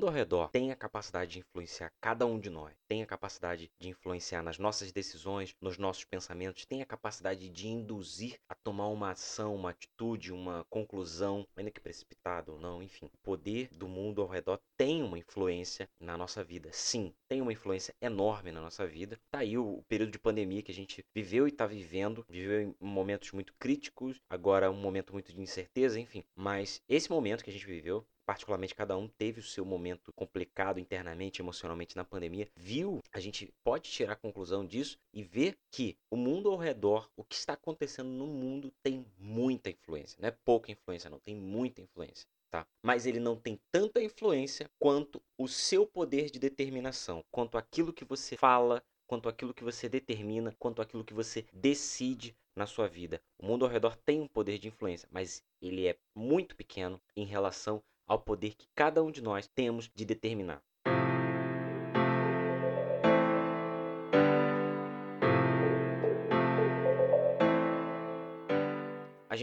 mundo ao redor tem a capacidade de influenciar cada um de nós, tem a capacidade de influenciar nas nossas decisões, nos nossos pensamentos, tem a capacidade de induzir a tomar uma ação, uma atitude, uma conclusão, ainda que precipitada ou não, enfim. O poder do mundo ao redor tem uma influência na nossa vida. Sim, tem uma influência enorme na nossa vida. Tá aí o período de pandemia que a gente viveu e está vivendo, viveu em momentos muito críticos, agora um momento muito de incerteza, enfim. Mas esse momento que a gente viveu particularmente cada um teve o seu momento complicado internamente, emocionalmente na pandemia, viu, a gente pode tirar a conclusão disso e ver que o mundo ao redor, o que está acontecendo no mundo tem muita influência, não é pouca influência, não, tem muita influência. Tá? Mas ele não tem tanta influência quanto o seu poder de determinação, quanto aquilo que você fala, quanto aquilo que você determina, quanto aquilo que você decide na sua vida. O mundo ao redor tem um poder de influência, mas ele é muito pequeno em relação ao poder que cada um de nós temos de determinar.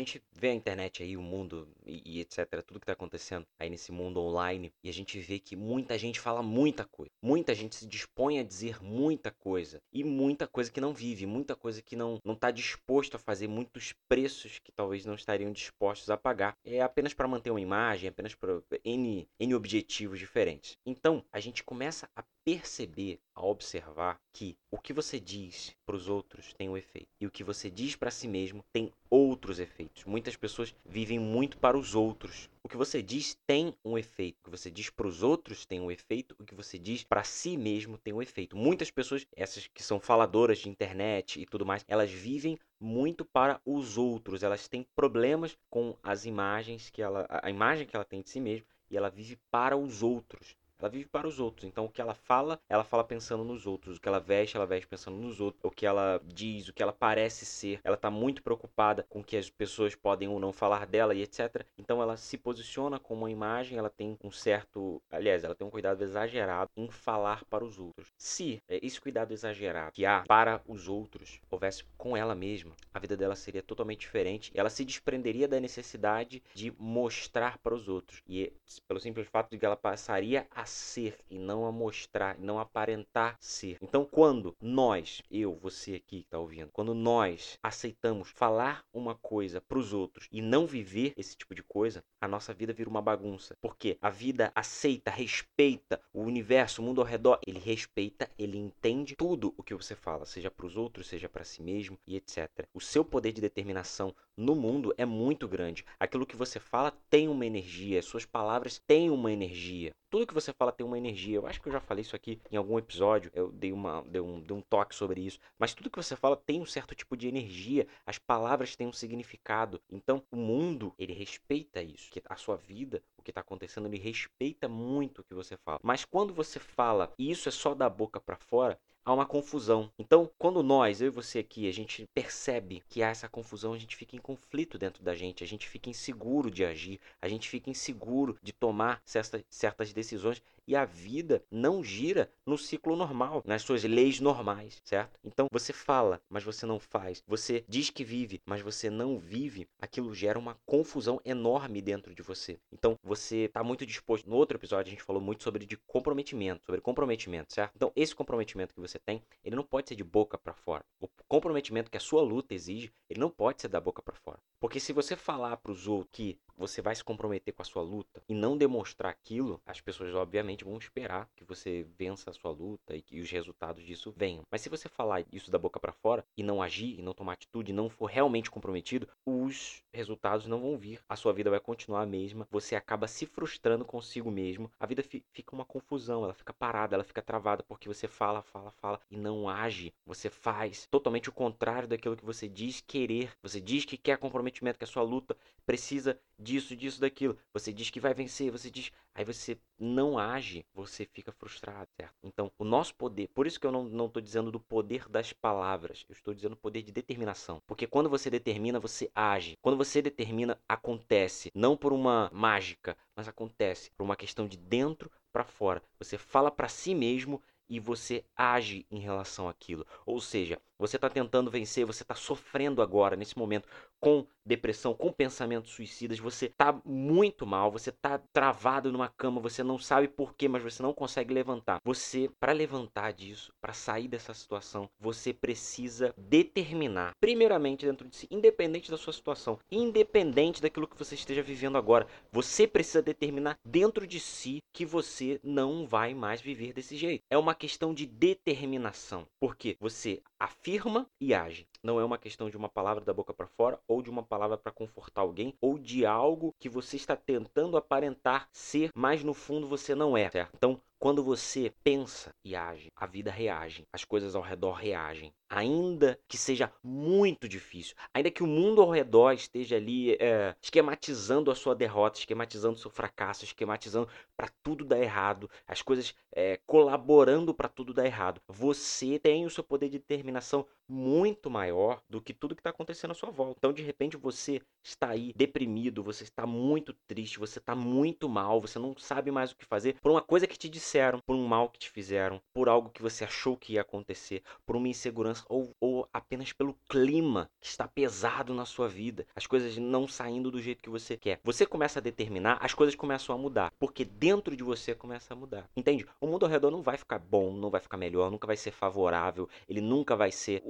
Gente vê a internet aí, o mundo e, e etc, tudo que está acontecendo aí nesse mundo online, e a gente vê que muita gente fala muita coisa. Muita gente se dispõe a dizer muita coisa. E muita coisa que não vive, muita coisa que não não está disposto a fazer, muitos preços que talvez não estariam dispostos a pagar. É apenas para manter uma imagem, apenas para N, N objetivos diferentes. Então, a gente começa a perceber, a observar que o que você diz para os outros tem um efeito e o que você diz para si mesmo tem outros efeitos. Muitas pessoas vivem muito para os outros. O que você diz tem um efeito. O que você diz para os outros tem um efeito. O que você diz para si mesmo tem um efeito. Muitas pessoas, essas que são faladoras de internet e tudo mais, elas vivem muito para os outros. Elas têm problemas com as imagens que ela, a imagem que ela tem de si mesma e ela vive para os outros. Ela vive para os outros. Então, o que ela fala, ela fala pensando nos outros. O que ela veste, ela veste pensando nos outros. O que ela diz, o que ela parece ser. Ela está muito preocupada com o que as pessoas podem ou não falar dela e etc. Então, ela se posiciona com uma imagem. Ela tem um certo. Aliás, ela tem um cuidado exagerado em falar para os outros. Se é, esse cuidado exagerado que há para os outros houvesse com ela mesma, a vida dela seria totalmente diferente. Ela se desprenderia da necessidade de mostrar para os outros. E pelo simples fato de que ela passaria a ser e não a mostrar, não aparentar ser. Então, quando nós, eu, você aqui que está ouvindo, quando nós aceitamos falar uma coisa para os outros e não viver esse tipo de coisa, a nossa vida vira uma bagunça. Porque a vida aceita, respeita o universo, o mundo ao redor, ele respeita, ele entende tudo o que você fala, seja para os outros, seja para si mesmo e etc. O seu poder de determinação no mundo é muito grande. Aquilo que você fala tem uma energia, as suas palavras têm uma energia. Tudo que você fala tem uma energia. Eu acho que eu já falei isso aqui em algum episódio. Eu dei, uma, dei, um, dei um toque sobre isso. Mas tudo que você fala tem um certo tipo de energia. As palavras têm um significado. Então, o mundo, ele respeita isso. Que a sua vida, o que está acontecendo, ele respeita muito o que você fala. Mas quando você fala e isso é só da boca para fora, há uma confusão. Então, quando nós, eu e você aqui, a gente percebe que há essa confusão, a gente fica em conflito dentro da gente, a gente fica inseguro de agir, a gente fica inseguro de tomar certas, certas decisões e a vida não gira no ciclo normal, nas suas leis normais, certo? Então você fala, mas você não faz. Você diz que vive, mas você não vive. Aquilo gera uma confusão enorme dentro de você. Então você está muito disposto. No outro episódio a gente falou muito sobre de comprometimento, sobre comprometimento, certo? Então esse comprometimento que você tem, ele não pode ser de boca para fora. O comprometimento que a sua luta exige, ele não pode ser da boca para fora. Porque se você falar para os outros que você vai se comprometer com a sua luta e não demonstrar aquilo, as pessoas obviamente vão esperar que você vença a sua luta e que os resultados disso venham. Mas se você falar isso da boca para fora e não agir, e não tomar atitude, e não for realmente comprometido, os resultados não vão vir. A sua vida vai continuar a mesma. Você acaba se frustrando consigo mesmo. A vida fica uma confusão, ela fica parada, ela fica travada porque você fala, fala, fala e não age. Você faz totalmente o contrário daquilo que você diz querer. Você diz que quer comprometimento, que a sua luta precisa disso, disso, daquilo. Você diz que vai vencer, você diz. Aí você não age, você fica frustrado, certo? Então, o nosso poder, por isso que eu não estou dizendo do poder das palavras, eu estou dizendo poder de determinação. Porque quando você determina, você age. Quando você determina, acontece. Não por uma mágica, mas acontece por uma questão de dentro para fora. Você fala para si mesmo e você age em relação àquilo. Ou seja, você está tentando vencer, você está sofrendo agora, nesse momento, com depressão, com pensamentos suicidas, você está muito mal, você está travado numa cama, você não sabe porquê, mas você não consegue levantar. Você, para levantar disso, para sair dessa situação, você precisa determinar, primeiramente dentro de si, independente da sua situação, independente daquilo que você esteja vivendo agora, você precisa determinar dentro de si que você não vai mais viver desse jeito. É uma questão de determinação, porque você afirma e age. Não é uma questão de uma palavra da boca para fora ou de uma palavra para confortar alguém ou de algo que você está tentando aparentar ser, mas no fundo você não é, certo? Então, quando você pensa e age, a vida reage, as coisas ao redor reagem. Ainda que seja muito difícil, ainda que o mundo ao redor esteja ali é, esquematizando a sua derrota, esquematizando o seu fracasso, esquematizando para tudo dar errado, as coisas é, colaborando para tudo dar errado, você tem o seu poder de determinação muito maior do que tudo que está acontecendo à sua volta. Então, de repente, você está aí deprimido, você está muito triste, você está muito mal, você não sabe mais o que fazer por uma coisa que te por um mal que te fizeram, por algo que você achou que ia acontecer, por uma insegurança ou, ou apenas pelo clima que está pesado na sua vida, as coisas não saindo do jeito que você quer. Você começa a determinar, as coisas começam a mudar, porque dentro de você começa a mudar. Entende? O mundo ao redor não vai ficar bom, não vai ficar melhor, nunca vai ser favorável, ele nunca vai ser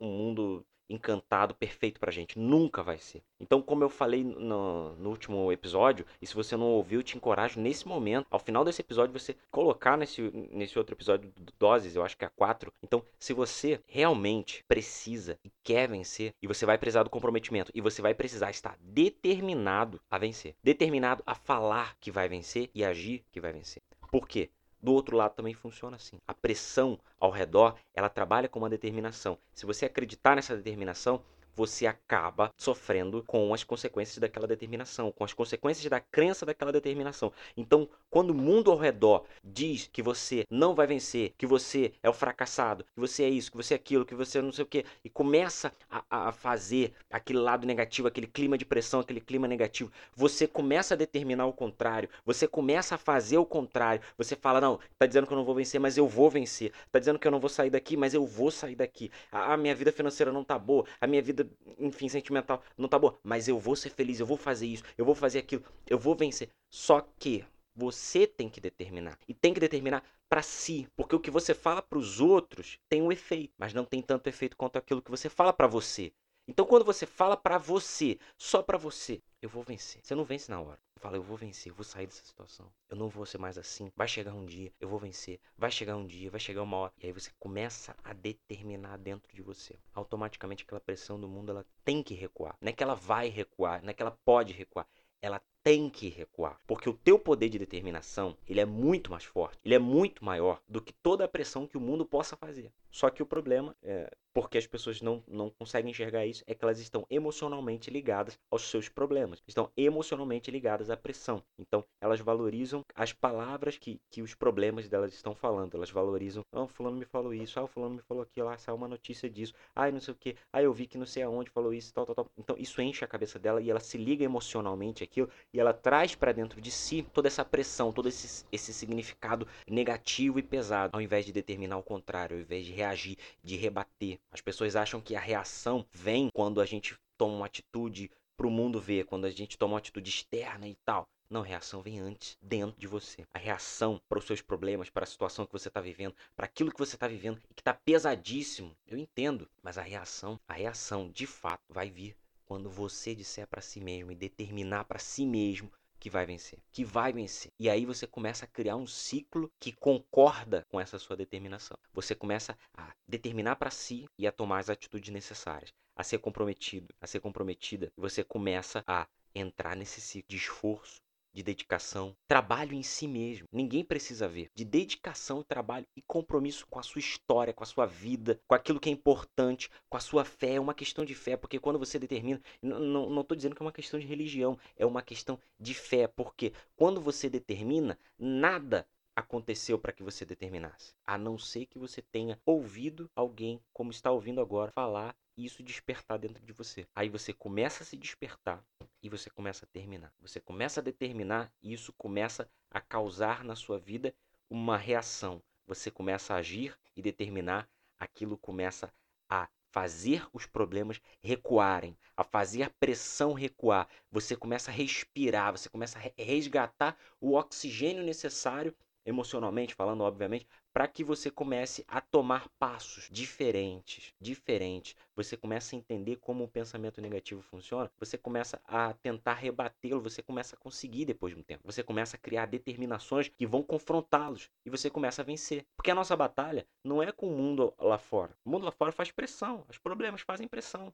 um mundo encantado, perfeito pra gente. Nunca vai ser. Então, como eu falei no, no, último episódio, e se você não ouviu, te encorajo nesse momento, ao final desse episódio, você colocar nesse, nesse outro episódio do Doses, eu acho que é 4. Então, se você realmente precisa e quer vencer, e você vai precisar do comprometimento, e você vai precisar estar determinado a vencer, determinado a falar que vai vencer e agir que vai vencer. Por quê? Do outro lado também funciona assim. A pressão ao redor, ela trabalha com uma determinação. Se você acreditar nessa determinação, você acaba sofrendo com as consequências daquela determinação, com as consequências da crença daquela determinação. Então, quando o mundo ao redor diz que você não vai vencer, que você é o fracassado, que você é isso, que você é aquilo, que você não sei o quê, e começa a, a fazer aquele lado negativo, aquele clima de pressão, aquele clima negativo, você começa a determinar o contrário, você começa a fazer o contrário. Você fala: não, tá dizendo que eu não vou vencer, mas eu vou vencer. Tá dizendo que eu não vou sair daqui, mas eu vou sair daqui. A minha vida financeira não tá boa, a minha vida enfim, sentimental não tá boa, mas eu vou ser feliz, eu vou fazer isso, eu vou fazer aquilo, eu vou vencer. Só que você tem que determinar e tem que determinar para si, porque o que você fala para os outros tem um efeito, mas não tem tanto efeito quanto aquilo que você fala para você. Então, quando você fala para você, só para você, eu vou vencer. Você não vence na hora. Fala, eu vou vencer, eu vou sair dessa situação. Eu não vou ser mais assim. Vai chegar um dia, eu vou vencer. Vai chegar um dia, vai chegar uma hora. E aí você começa a determinar dentro de você. Automaticamente aquela pressão do mundo, ela tem que recuar. Não é que ela vai recuar, não é que ela pode recuar. Ela tem que recuar, porque o teu poder de determinação, ele é muito mais forte, ele é muito maior do que toda a pressão que o mundo possa fazer. Só que o problema é, porque as pessoas não, não conseguem enxergar isso, é que elas estão emocionalmente ligadas aos seus problemas, estão emocionalmente ligadas à pressão. Então, elas valorizam as palavras que, que os problemas delas estão falando. Elas valorizam, ah, fulano me falou isso, ah, fulano me falou aquilo, ah, saiu uma notícia disso, ah, não sei o que, ah, eu vi que não sei aonde falou isso, tal, tal, tal. Então, isso enche a cabeça dela e ela se liga emocionalmente àquilo e ela traz para dentro de si toda essa pressão, todo esse, esse significado negativo e pesado, ao invés de determinar o contrário, ao invés de reagir, de rebater. As pessoas acham que a reação vem quando a gente toma uma atitude para o mundo ver, quando a gente toma uma atitude externa e tal. Não, reação vem antes, dentro de você. A reação para os seus problemas, para a situação que você está vivendo, para aquilo que você está vivendo e que está pesadíssimo. Eu entendo, mas a reação, a reação de fato vai vir quando você disser para si mesmo e determinar para si mesmo que vai vencer, que vai vencer. E aí você começa a criar um ciclo que concorda com essa sua determinação. Você começa a determinar para si e a tomar as atitudes necessárias, a ser comprometido, a ser comprometida. Você começa a entrar nesse ciclo de esforço, de dedicação, trabalho em si mesmo. Ninguém precisa ver. De dedicação, trabalho e compromisso com a sua história, com a sua vida, com aquilo que é importante, com a sua fé. É uma questão de fé, porque quando você determina. Não estou dizendo que é uma questão de religião, é uma questão de fé, porque quando você determina, nada aconteceu para que você determinasse, a não ser que você tenha ouvido alguém, como está ouvindo agora, falar isso despertar dentro de você. Aí você começa a se despertar e você começa a terminar. Você começa a determinar e isso começa a causar na sua vida uma reação. Você começa a agir e determinar, aquilo começa a fazer os problemas recuarem, a fazer a pressão recuar. Você começa a respirar, você começa a resgatar o oxigênio necessário emocionalmente falando, obviamente, para que você comece a tomar passos diferentes, diferentes. Você começa a entender como o pensamento negativo funciona, você começa a tentar rebatê-lo, você começa a conseguir depois de um tempo. Você começa a criar determinações que vão confrontá-los e você começa a vencer. Porque a nossa batalha não é com o mundo lá fora. O mundo lá fora faz pressão, os problemas fazem pressão.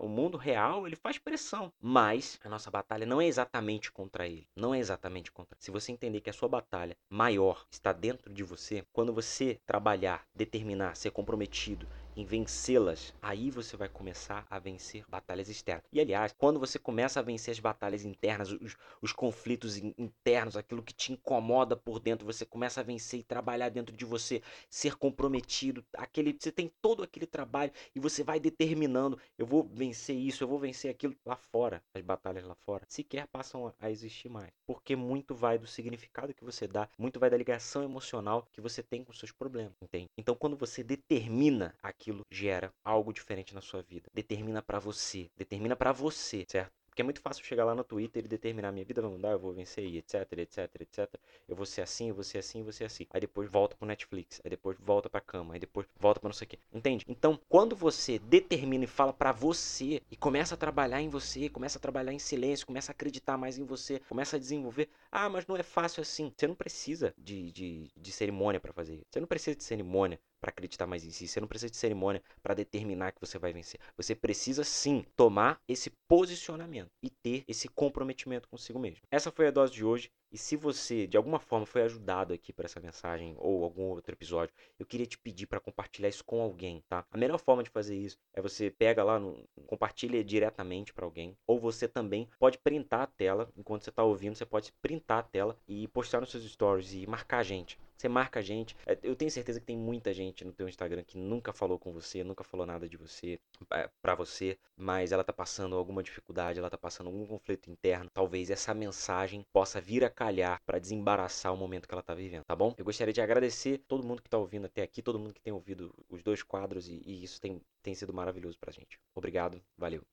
O mundo real, ele faz pressão, mas a nossa batalha não é exatamente contra ele, não é exatamente contra. Se você entender que a sua batalha maior está dentro de você, quando quando você trabalhar, determinar, ser comprometido em vencê-las, aí você vai começar a vencer batalhas externas. E aliás, quando você começa a vencer as batalhas internas, os, os conflitos internos, aquilo que te incomoda por dentro, você começa a vencer e trabalhar dentro de você, ser comprometido, aquele você tem todo aquele trabalho e você vai determinando, eu vou vencer isso, eu vou vencer aquilo lá fora, as batalhas lá fora, sequer passam a existir mais, porque muito vai do significado que você dá, muito vai da ligação emocional que você tem com seus problemas, entende? Então, quando você determina aquilo aquilo gera algo diferente na sua vida. Determina para você, determina para você, certo? Porque é muito fácil chegar lá no Twitter e determinar minha vida vai mudar, eu vou vencer e etc, etc, etc. Eu vou ser assim, eu vou ser assim, eu vou ser assim. Aí depois volta pro Netflix, aí depois volta pra cama, aí depois volta pra não sei o quê. Entende? Então, quando você determina e fala para você e começa a trabalhar em você, começa a trabalhar em silêncio, começa a acreditar mais em você, começa a desenvolver. Ah, mas não é fácil assim. Você não precisa de, de, de cerimônia para fazer isso. Você não precisa de cerimônia para acreditar mais em si. Você não precisa de cerimônia para determinar que você vai vencer. Você precisa sim tomar esse posicionamento e ter esse comprometimento consigo mesmo. Essa foi a dose de hoje. E se você de alguma forma foi ajudado aqui por essa mensagem ou algum outro episódio, eu queria te pedir para compartilhar isso com alguém, tá? A melhor forma de fazer isso é você pega lá, no, compartilha diretamente para alguém, ou você também pode printar a tela enquanto você está ouvindo, você pode printar a tela e postar nos seus stories e marcar a gente. Você marca a gente. É, eu tenho certeza que tem muita gente no teu Instagram que nunca falou com você, nunca falou nada de você, é, para você, mas ela tá passando alguma dificuldade, ela tá passando algum conflito interno. Talvez essa mensagem possa vir a calhar para desembaraçar o momento que ela tá vivendo, tá bom? Eu gostaria de agradecer todo mundo que tá ouvindo até aqui, todo mundo que tem ouvido os dois quadros e, e isso tem, tem sido maravilhoso pra gente. Obrigado, valeu.